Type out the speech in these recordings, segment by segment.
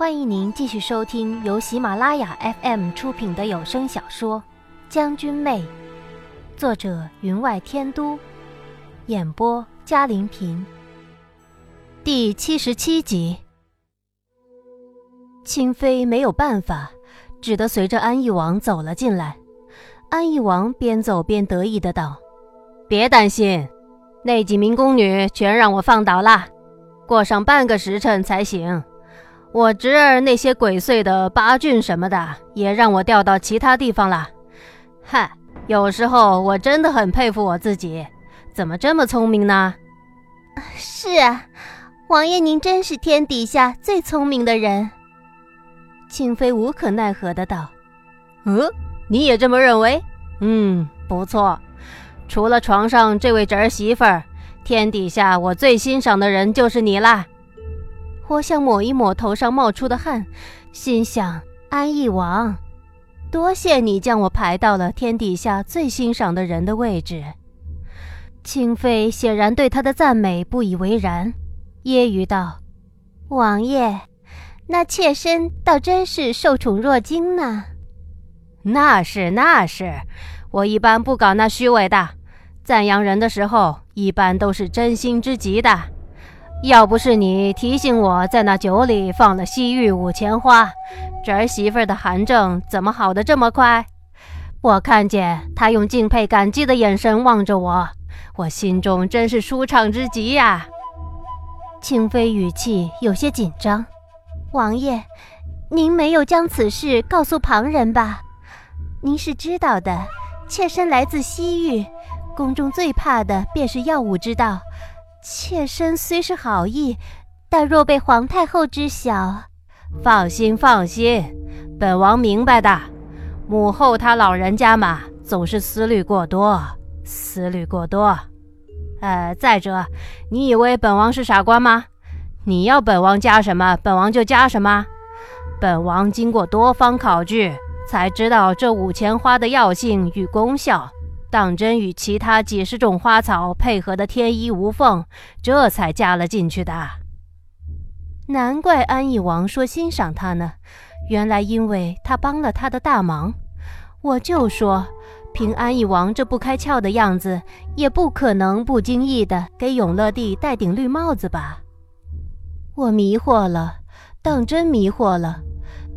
欢迎您继续收听由喜马拉雅 FM 出品的有声小说《将军妹》，作者云外天都，演播嘉玲平。第七十七集，清妃没有办法，只得随着安义王走了进来。安义王边走边得意的道：“别担心，那几名宫女全让我放倒了，过上半个时辰才行。”我侄儿那些鬼祟的八郡什么的，也让我调到其他地方了。嗨，有时候我真的很佩服我自己，怎么这么聪明呢？是啊，王爷您真是天底下最聪明的人。清妃无可奈何的道：“嗯，你也这么认为？嗯，不错。除了床上这位侄儿媳妇儿，天底下我最欣赏的人就是你啦。”我想抹一抹头上冒出的汗，心想：安义王，多谢你将我排到了天底下最欣赏的人的位置。清妃显然对他的赞美不以为然，揶揄道：“王爷，那妾身倒真是受宠若惊呢。”“那是那是，我一般不搞那虚伪的，赞扬人的时候一般都是真心之极的。”要不是你提醒我在那酒里放了西域五钱花，侄儿媳妇的寒症怎么好的这么快？我看见她用敬佩感激的眼神望着我，我心中真是舒畅之极呀。清妃语气有些紧张：“王爷，您没有将此事告诉旁人吧？您是知道的，妾身来自西域，宫中最怕的便是药物之道。”妾身虽是好意，但若被皇太后知晓，放心放心，本王明白的。母后她老人家嘛，总是思虑过多，思虑过多。呃，再者，你以为本王是傻瓜吗？你要本王加什么，本王就加什么。本王经过多方考据，才知道这五钱花的药性与功效。当真与其他几十种花草配合的天衣无缝，这才加了进去的。难怪安义王说欣赏他呢，原来因为他帮了他的大忙。我就说，凭安义王这不开窍的样子，也不可能不经意的给永乐帝戴顶绿帽子吧？我迷惑了，当真迷惑了。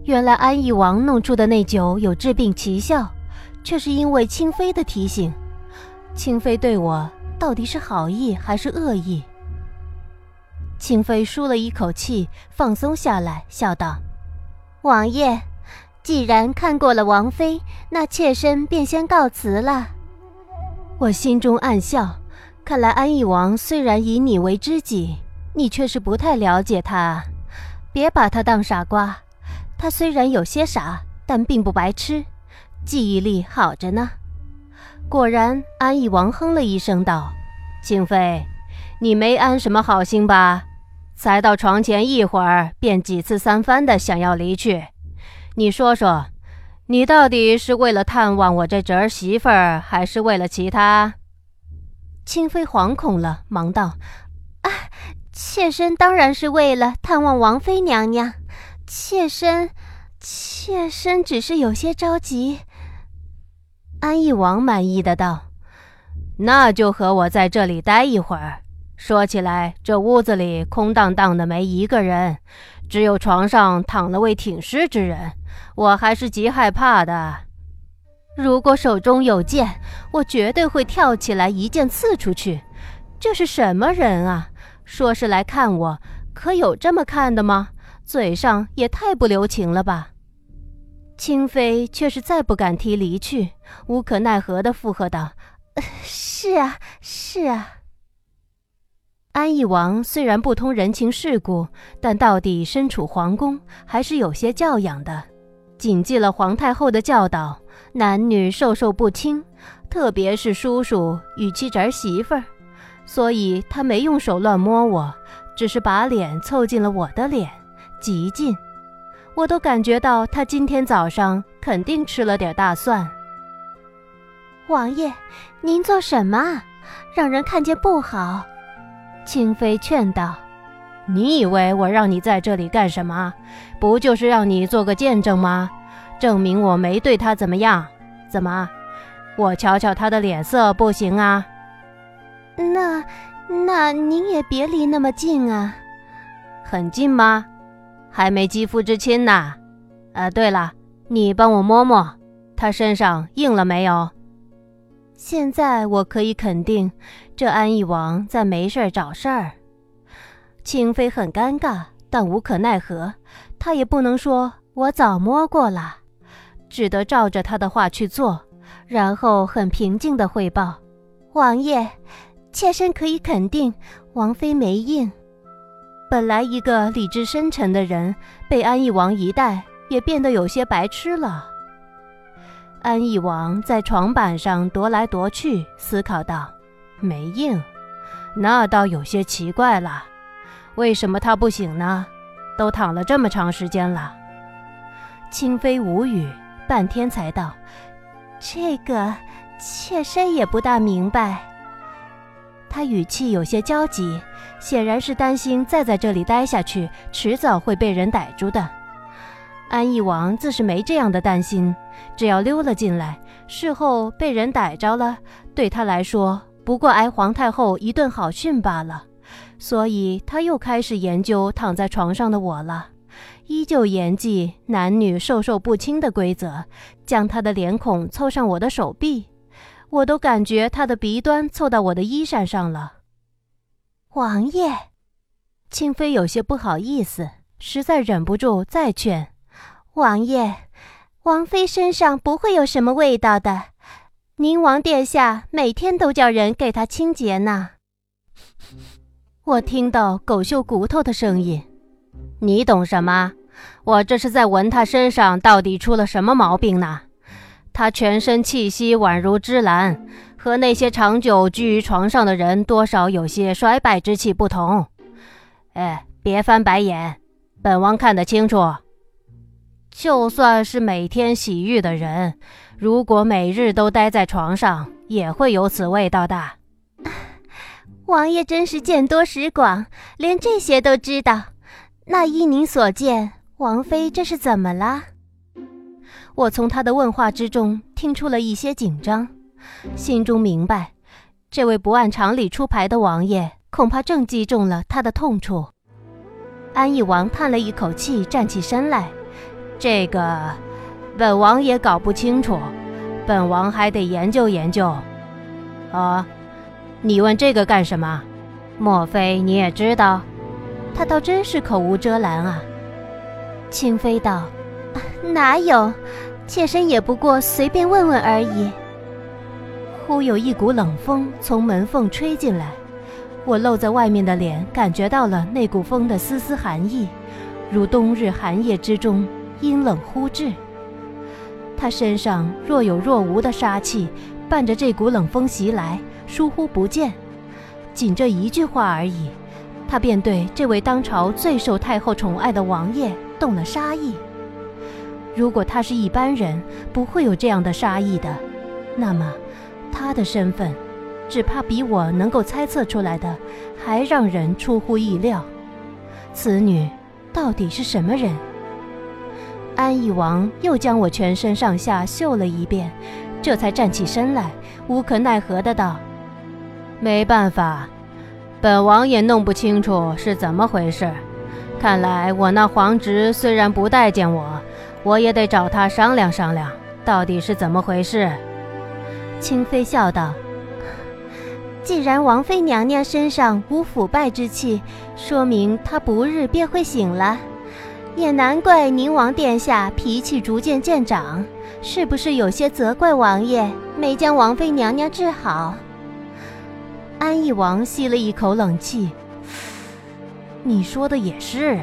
原来安义王弄出的那酒有治病奇效。却是因为清妃的提醒，清妃对我到底是好意还是恶意？清妃舒了一口气，放松下来，笑道：“王爷，既然看过了王妃，那妾身便先告辞了。”我心中暗笑，看来安义王虽然以你为知己，你却是不太了解他。别把他当傻瓜，他虽然有些傻，但并不白痴。记忆力好着呢。果然，安义王哼了一声，道：“清妃，你没安什么好心吧？才到床前一会儿，便几次三番的想要离去。你说说，你到底是为了探望我这侄儿媳妇儿，还是为了其他？”清妃惶恐了，忙道：“啊，妾身当然是为了探望王妃娘娘。妾身，妾身只是有些着急。”安义王满意的道：“那就和我在这里待一会儿。说起来，这屋子里空荡荡的，没一个人，只有床上躺了位挺尸之人，我还是极害怕的。如果手中有剑，我绝对会跳起来一剑刺出去。这是什么人啊？说是来看我，可有这么看的吗？嘴上也太不留情了吧！”清妃却是再不敢提离去，无可奈何的附和道：“是啊，是啊。”安义王虽然不通人情世故，但到底身处皇宫，还是有些教养的，谨记了皇太后的教导，男女授受不亲，特别是叔叔与其侄媳妇儿，所以他没用手乱摸我，只是把脸凑近了我的脸，极近。我都感觉到他今天早上肯定吃了点大蒜。王爷，您做什么？让人看见不好。清妃劝道：“你以为我让你在这里干什么？不就是让你做个见证吗？证明我没对他怎么样？怎么？我瞧瞧他的脸色不行啊？那那您也别离那么近啊。很近吗？还没肌肤之亲呢。呃，对了，你帮我摸摸，他身上硬了没有？现在我可以肯定，这安义王在没事找事儿。清妃很尴尬，但无可奈何，她也不能说我早摸过了，只得照着他的话去做，然后很平静地汇报：“王爷，妾身可以肯定，王妃没硬。”本来一个理智深沉的人，被安义王一带，也变得有些白痴了。安义王在床板上踱来踱去，思考道：“没应，那倒有些奇怪了。”为什么他不醒呢？都躺了这么长时间了。清妃无语，半天才道：“这个妾身也不大明白。”他语气有些焦急，显然是担心再在这里待下去，迟早会被人逮住的。安义王自是没这样的担心，只要溜了进来，事后被人逮着了，对他来说不过挨皇太后一顿好训罢了。所以他又开始研究躺在床上的我了，依旧严记男女授受不亲的规则，将他的脸孔凑上我的手臂，我都感觉他的鼻端凑到我的衣衫上了。王爷，清妃有些不好意思，实在忍不住再劝：“王爷，王妃身上不会有什么味道的，宁王殿下每天都叫人给她清洁呢。”我听到狗嗅骨头的声音，你懂什么？我这是在闻他身上到底出了什么毛病呢？他全身气息宛如芝兰，和那些长久居于床上的人多少有些衰败之气不同。哎，别翻白眼，本王看得清楚。就算是每天洗浴的人，如果每日都待在床上，也会有此味道的。王爷真是见多识广，连这些都知道。那依您所见，王妃这是怎么了？我从他的问话之中听出了一些紧张，心中明白，这位不按常理出牌的王爷恐怕正击中了他的痛处。安义王叹了一口气，站起身来：“这个，本王也搞不清楚，本王还得研究研究。”啊。你问这个干什么？莫非你也知道？他倒真是口无遮拦啊！清妃道：“哪有，妾身也不过随便问问而已。”忽有一股冷风从门缝吹进来，我露在外面的脸感觉到了那股风的丝丝寒意，如冬日寒夜之中阴冷忽至。他身上若有若无的杀气，伴着这股冷风袭来。疏忽不见，仅这一句话而已，他便对这位当朝最受太后宠爱的王爷动了杀意。如果他是一般人，不会有这样的杀意的。那么，他的身份，只怕比我能够猜测出来的还让人出乎意料。此女到底是什么人？安义王又将我全身上下嗅了一遍，这才站起身来，无可奈何的道。没办法，本王也弄不清楚是怎么回事。看来我那皇侄虽然不待见我，我也得找他商量商量，到底是怎么回事。清妃笑道：“既然王妃娘娘身上无腐败之气，说明她不日便会醒了。也难怪宁王殿下脾气逐渐渐长，是不是有些责怪王爷没将王妃娘娘治好？”安义王吸了一口冷气。你说的也是，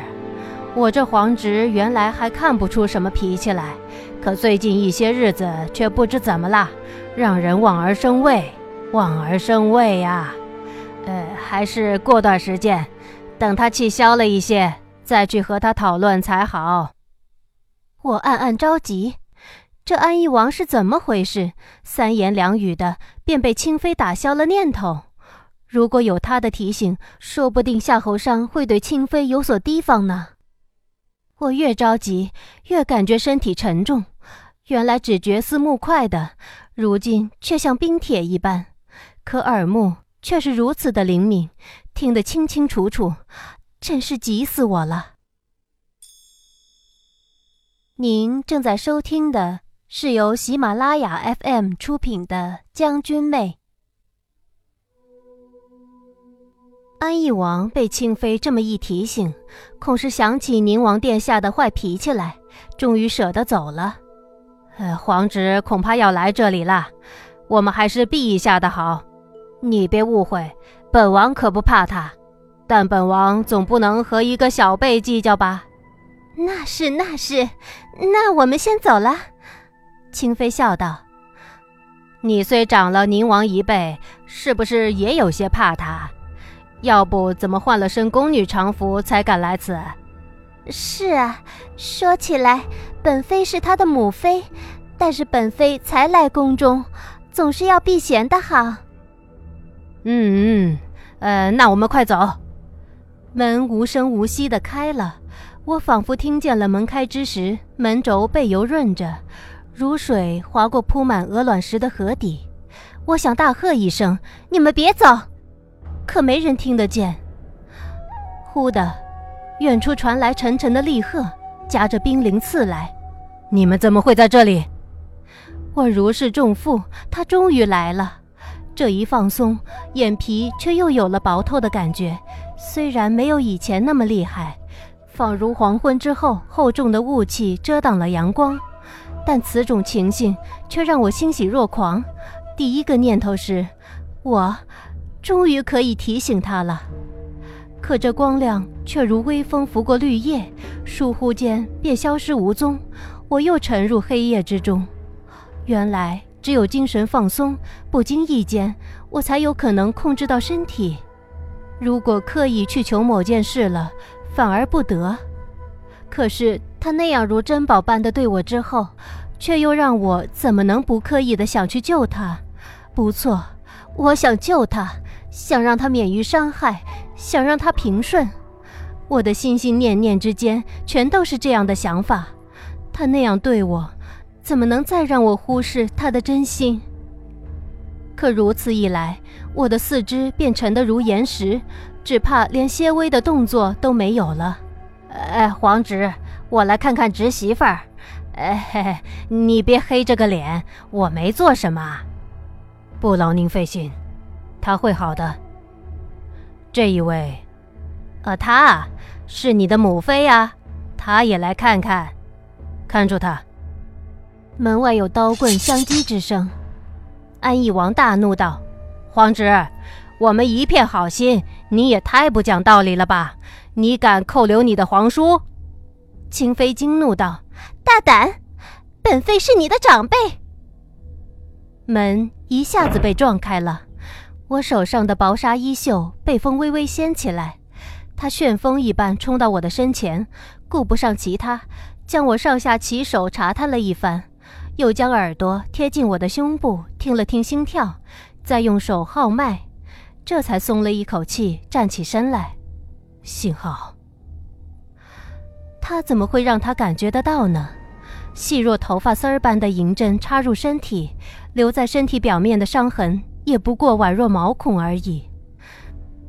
我这皇侄原来还看不出什么脾气来，可最近一些日子却不知怎么了，让人望而生畏，望而生畏呀。呃，还是过段时间，等他气消了一些，再去和他讨论才好。我暗暗着急，这安义王是怎么回事？三言两语的便被清妃打消了念头。如果有他的提醒，说不定夏侯尚会对清妃有所提防呢。我越着急，越感觉身体沉重。原来只觉似木块的，如今却像冰铁一般。可耳目却是如此的灵敏，听得清清楚楚，真是急死我了。您正在收听的是由喜马拉雅 FM 出品的《将军妹》。安义王被清妃这么一提醒，恐是想起宁王殿下的坏脾气来，终于舍得走了。呃，皇侄恐怕要来这里了，我们还是避一下的好。你别误会，本王可不怕他，但本王总不能和一个小辈计较吧？那是那是，那我们先走了。清妃笑道：“你虽长了宁王一辈，是不是也有些怕他？要不怎么换了身宫女常服才敢来此？”是啊，说起来，本妃是他的母妃，但是本妃才来宫中，总是要避嫌的好。嗯嗯，呃，那我们快走。门无声无息的开了，我仿佛听见了门开之时，门轴被油润着，如水划过铺满鹅卵石的河底。我想大喝一声：“你们别走！”可没人听得见。忽的。远处传来沉沉的厉喝，夹着冰凌刺来。你们怎么会在这里？我如释重负，他终于来了。这一放松，眼皮却又有了薄透的感觉，虽然没有以前那么厉害，仿如黄昏之后厚重的雾气遮挡了阳光，但此种情形却让我欣喜若狂。第一个念头是，我终于可以提醒他了。可这光亮却如微风拂过绿叶，倏忽间便消失无踪。我又沉入黑夜之中。原来只有精神放松，不经意间，我才有可能控制到身体。如果刻意去求某件事了，反而不得。可是他那样如珍宝般的对我之后，却又让我怎么能不刻意的想去救他？不错，我想救他，想让他免于伤害。想让他平顺，我的心心念念之间全都是这样的想法。他那样对我，怎么能再让我忽视他的真心？可如此一来，我的四肢便沉得如岩石，只怕连些微的动作都没有了。哎，皇侄，我来看看侄媳妇儿。哎嘿嘿，你别黑着个脸，我没做什么。不劳您费心，他会好的。这一位，呃，她是你的母妃呀，她也来看看，看住她。门外有刀棍相击之声，安义王大怒道：“皇侄，我们一片好心，你也太不讲道理了吧？你敢扣留你的皇叔？”清妃惊怒道：“大胆！本妃是你的长辈。”门一下子被撞开了。我手上的薄纱衣袖被风微微掀起来，他旋风一般冲到我的身前，顾不上其他，将我上下其手查探了一番，又将耳朵贴近我的胸部听了听心跳，再用手号脉，这才松了一口气，站起身来。幸好，他怎么会让他感觉得到呢？细若头发丝儿般的银针插入身体，留在身体表面的伤痕。也不过宛若毛孔而已，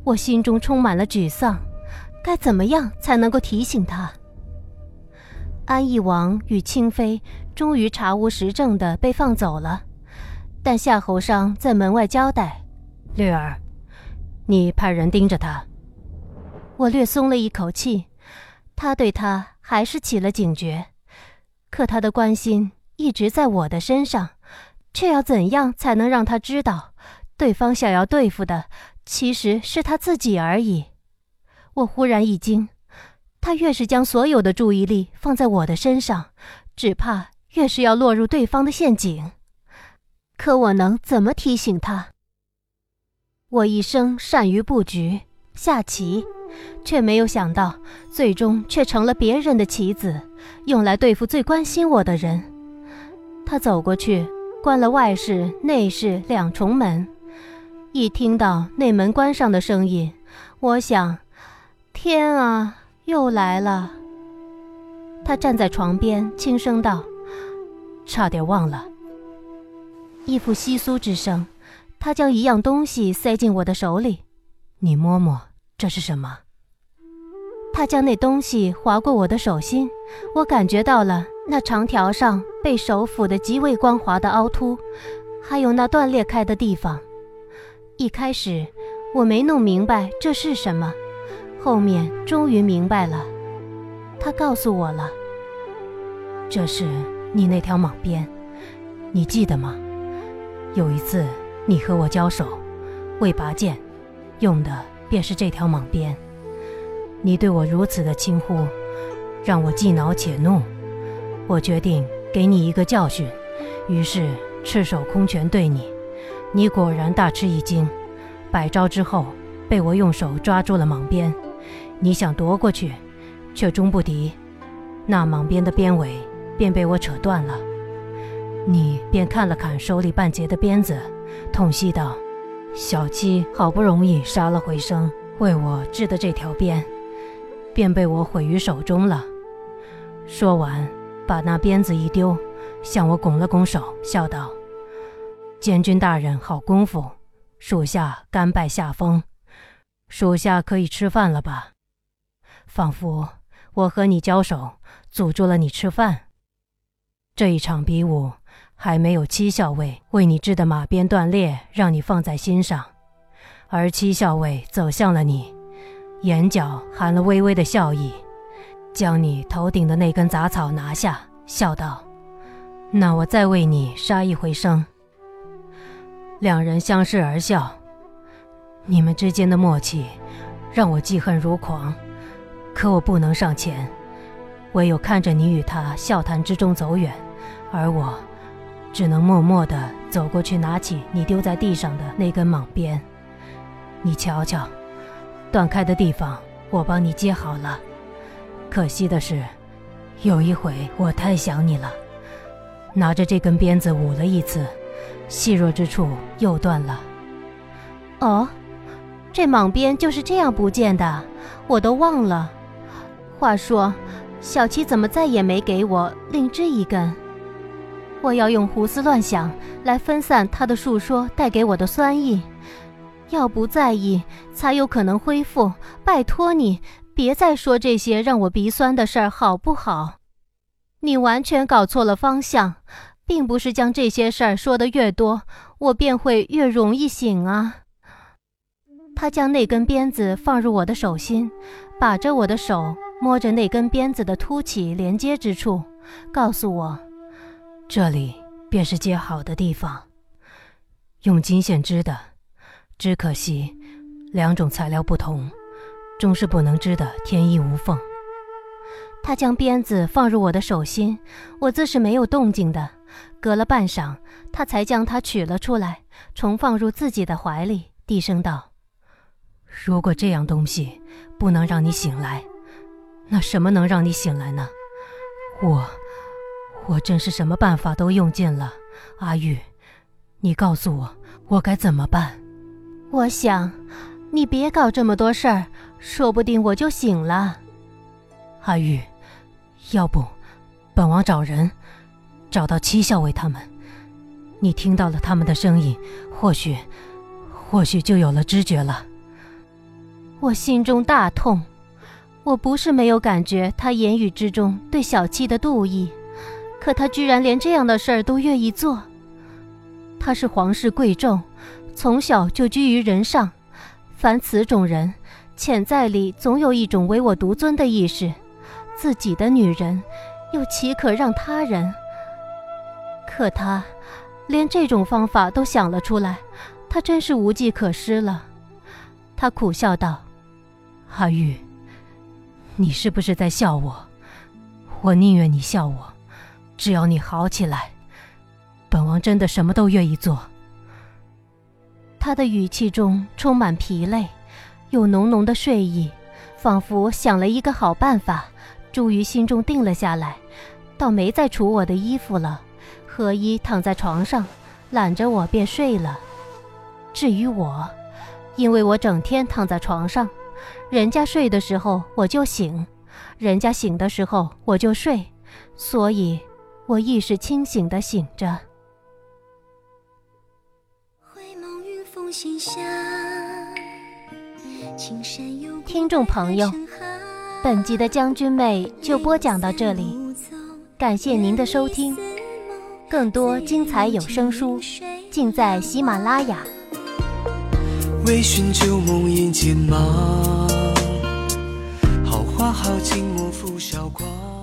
我心中充满了沮丧，该怎么样才能够提醒他？安义王与清妃终于查无实证的被放走了，但夏侯尚在门外交代：“绿儿，你派人盯着他。”我略松了一口气，他对他还是起了警觉，可他的关心一直在我的身上，却要怎样才能让他知道？对方想要对付的，其实是他自己而已。我忽然一惊，他越是将所有的注意力放在我的身上，只怕越是要落入对方的陷阱。可我能怎么提醒他？我一生善于布局下棋，却没有想到，最终却成了别人的棋子，用来对付最关心我的人。他走过去，关了外室、内室两重门。一听到内门关上的声音，我想，天啊，又来了。他站在床边，轻声道：“差点忘了。”一副窸窣之声，他将一样东西塞进我的手里，你摸摸，这是什么？他将那东西划过我的手心，我感觉到了那长条上被手抚得极为光滑的凹凸，还有那断裂开的地方。一开始我没弄明白这是什么，后面终于明白了。他告诉我了，这是你那条蟒鞭，你记得吗？有一次你和我交手，为拔剑，用的便是这条蟒鞭。你对我如此的轻忽，让我既恼且怒。我决定给你一个教训，于是赤手空拳对你。你果然大吃一惊，百招之后被我用手抓住了蟒鞭。你想夺过去，却终不敌，那蟒鞭的鞭尾便被我扯断了。你便看了看手里半截的鞭子，痛惜道：“小七好不容易杀了回生，为我制的这条鞭。”便被我毁于手中了。说完，把那鞭子一丢，向我拱了拱手，笑道：“监军大人好功夫，属下甘拜下风，属下可以吃饭了吧？”仿佛我和你交手，阻住了你吃饭。这一场比武，还没有七校尉为你织的马鞭断裂，让你放在心上，而七校尉走向了你。眼角含了微微的笑意，将你头顶的那根杂草拿下，笑道：“那我再为你杀一回生。”两人相视而笑，你们之间的默契让我记恨如狂，可我不能上前，唯有看着你与他笑谈之中走远，而我只能默默地走过去，拿起你丢在地上的那根蟒鞭。你瞧瞧。断开的地方，我帮你接好了。可惜的是，有一回我太想你了，拿着这根鞭子舞了一次，细弱之处又断了。哦，这蟒鞭就是这样不见的，我都忘了。话说，小七怎么再也没给我另织一根？我要用胡思乱想来分散他的述说带给我的酸意。要不在意，才有可能恢复。拜托你，别再说这些让我鼻酸的事儿，好不好？你完全搞错了方向，并不是将这些事儿说的越多，我便会越容易醒啊。他将那根鞭子放入我的手心，把着我的手，摸着那根鞭子的凸起连接之处，告诉我：“这里便是接好的地方，用金线织的。”只可惜，两种材料不同，终是不能织的天衣无缝。他将鞭子放入我的手心，我自是没有动静的。隔了半晌，他才将它取了出来，重放入自己的怀里，低声道：“如果这样东西不能让你醒来，那什么能让你醒来呢？我，我真是什么办法都用尽了。阿玉，你告诉我，我该怎么办？”我想，你别搞这么多事儿，说不定我就醒了。阿玉，要不，本王找人，找到七校尉他们，你听到了他们的声音，或许，或许就有了知觉了。我心中大痛，我不是没有感觉他言语之中对小七的妒意，可他居然连这样的事儿都愿意做。他是皇室贵胄。从小就居于人上，凡此种人，潜在里总有一种唯我独尊的意识。自己的女人，又岂可让他人？可他，连这种方法都想了出来，他真是无计可施了。他苦笑道：“阿玉，你是不是在笑我？我宁愿你笑我，只要你好起来，本王真的什么都愿意做。”他的语气中充满疲累，有浓浓的睡意，仿佛想了一个好办法，终于心中定了下来，倒没再除我的衣服了，合衣躺在床上，揽着我便睡了。至于我，因为我整天躺在床上，人家睡的时候我就醒，人家醒的时候我就睡，所以，我意识清醒的醒着。听众朋友，本集的将军妹就播讲到这里，感谢您的收听，更多精彩有声书尽在喜马拉雅。微醺旧梦魇间吗？好花好景莫负韶光。